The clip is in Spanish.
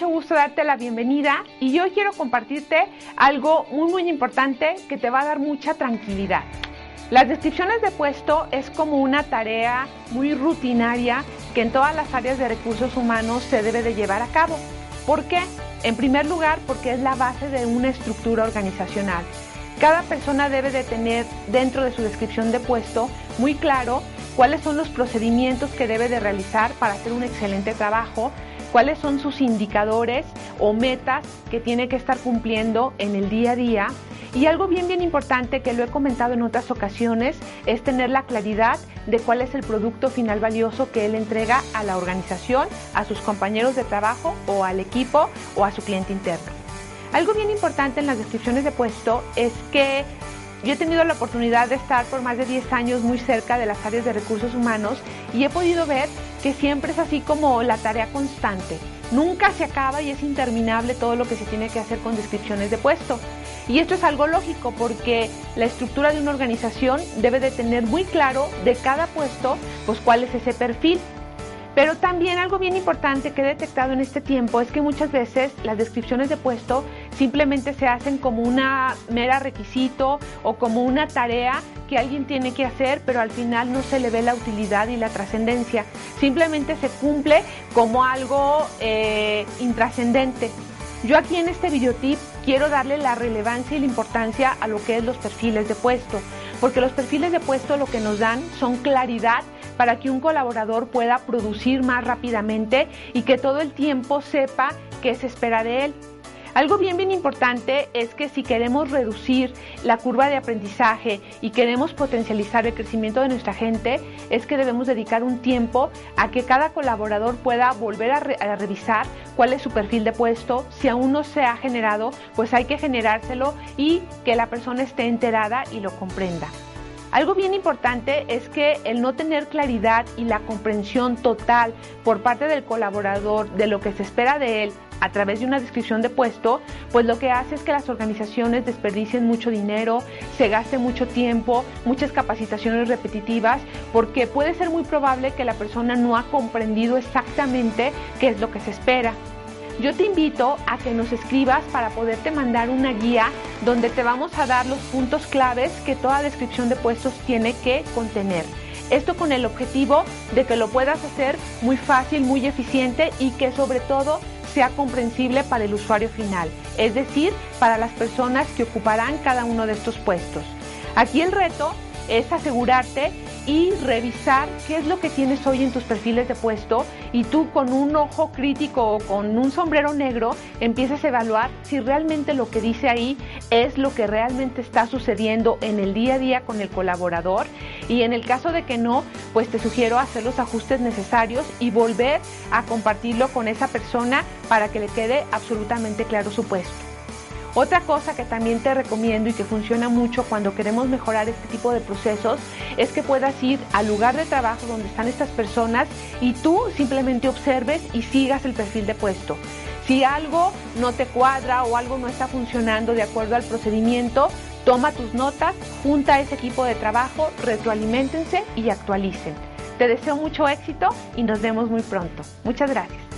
gusto darte la bienvenida y yo quiero compartirte algo muy muy importante que te va a dar mucha tranquilidad. Las descripciones de puesto es como una tarea muy rutinaria que en todas las áreas de recursos humanos se debe de llevar a cabo. ¿Por qué? En primer lugar, porque es la base de una estructura organizacional. Cada persona debe de tener dentro de su descripción de puesto muy claro cuáles son los procedimientos que debe de realizar para hacer un excelente trabajo, cuáles son sus indicadores o metas que tiene que estar cumpliendo en el día a día y algo bien, bien importante que lo he comentado en otras ocasiones es tener la claridad de cuál es el producto final valioso que él entrega a la organización, a sus compañeros de trabajo o al equipo o a su cliente interno. Algo bien importante en las descripciones de puesto es que yo he tenido la oportunidad de estar por más de 10 años muy cerca de las áreas de recursos humanos y he podido ver que siempre es así como la tarea constante. Nunca se acaba y es interminable todo lo que se tiene que hacer con descripciones de puesto. Y esto es algo lógico porque la estructura de una organización debe de tener muy claro de cada puesto, pues cuál es ese perfil. Pero también algo bien importante que he detectado en este tiempo es que muchas veces las descripciones de puesto simplemente se hacen como una mera requisito o como una tarea que alguien tiene que hacer, pero al final no se le ve la utilidad y la trascendencia. Simplemente se cumple como algo eh, intrascendente. Yo aquí en este videotip quiero darle la relevancia y la importancia a lo que es los perfiles de puesto, porque los perfiles de puesto lo que nos dan son claridad para que un colaborador pueda producir más rápidamente y que todo el tiempo sepa qué se espera de él. Algo bien, bien importante es que si queremos reducir la curva de aprendizaje y queremos potencializar el crecimiento de nuestra gente, es que debemos dedicar un tiempo a que cada colaborador pueda volver a, a revisar cuál es su perfil de puesto. Si aún no se ha generado, pues hay que generárselo y que la persona esté enterada y lo comprenda. Algo bien importante es que el no tener claridad y la comprensión total por parte del colaborador de lo que se espera de él a través de una descripción de puesto, pues lo que hace es que las organizaciones desperdicien mucho dinero, se gaste mucho tiempo, muchas capacitaciones repetitivas, porque puede ser muy probable que la persona no ha comprendido exactamente qué es lo que se espera. Yo te invito a que nos escribas para poderte mandar una guía donde te vamos a dar los puntos claves que toda descripción de puestos tiene que contener. Esto con el objetivo de que lo puedas hacer muy fácil, muy eficiente y que sobre todo sea comprensible para el usuario final, es decir, para las personas que ocuparán cada uno de estos puestos. Aquí el reto es asegurarte y revisar qué es lo que tienes hoy en tus perfiles de puesto y tú con un ojo crítico o con un sombrero negro empiezas a evaluar si realmente lo que dice ahí es lo que realmente está sucediendo en el día a día con el colaborador y en el caso de que no, pues te sugiero hacer los ajustes necesarios y volver a compartirlo con esa persona para que le quede absolutamente claro su puesto. Otra cosa que también te recomiendo y que funciona mucho cuando queremos mejorar este tipo de procesos es que puedas ir al lugar de trabajo donde están estas personas y tú simplemente observes y sigas el perfil de puesto. Si algo no te cuadra o algo no está funcionando de acuerdo al procedimiento, toma tus notas, junta a ese equipo de trabajo, retroalimentense y actualicen. Te deseo mucho éxito y nos vemos muy pronto. Muchas gracias.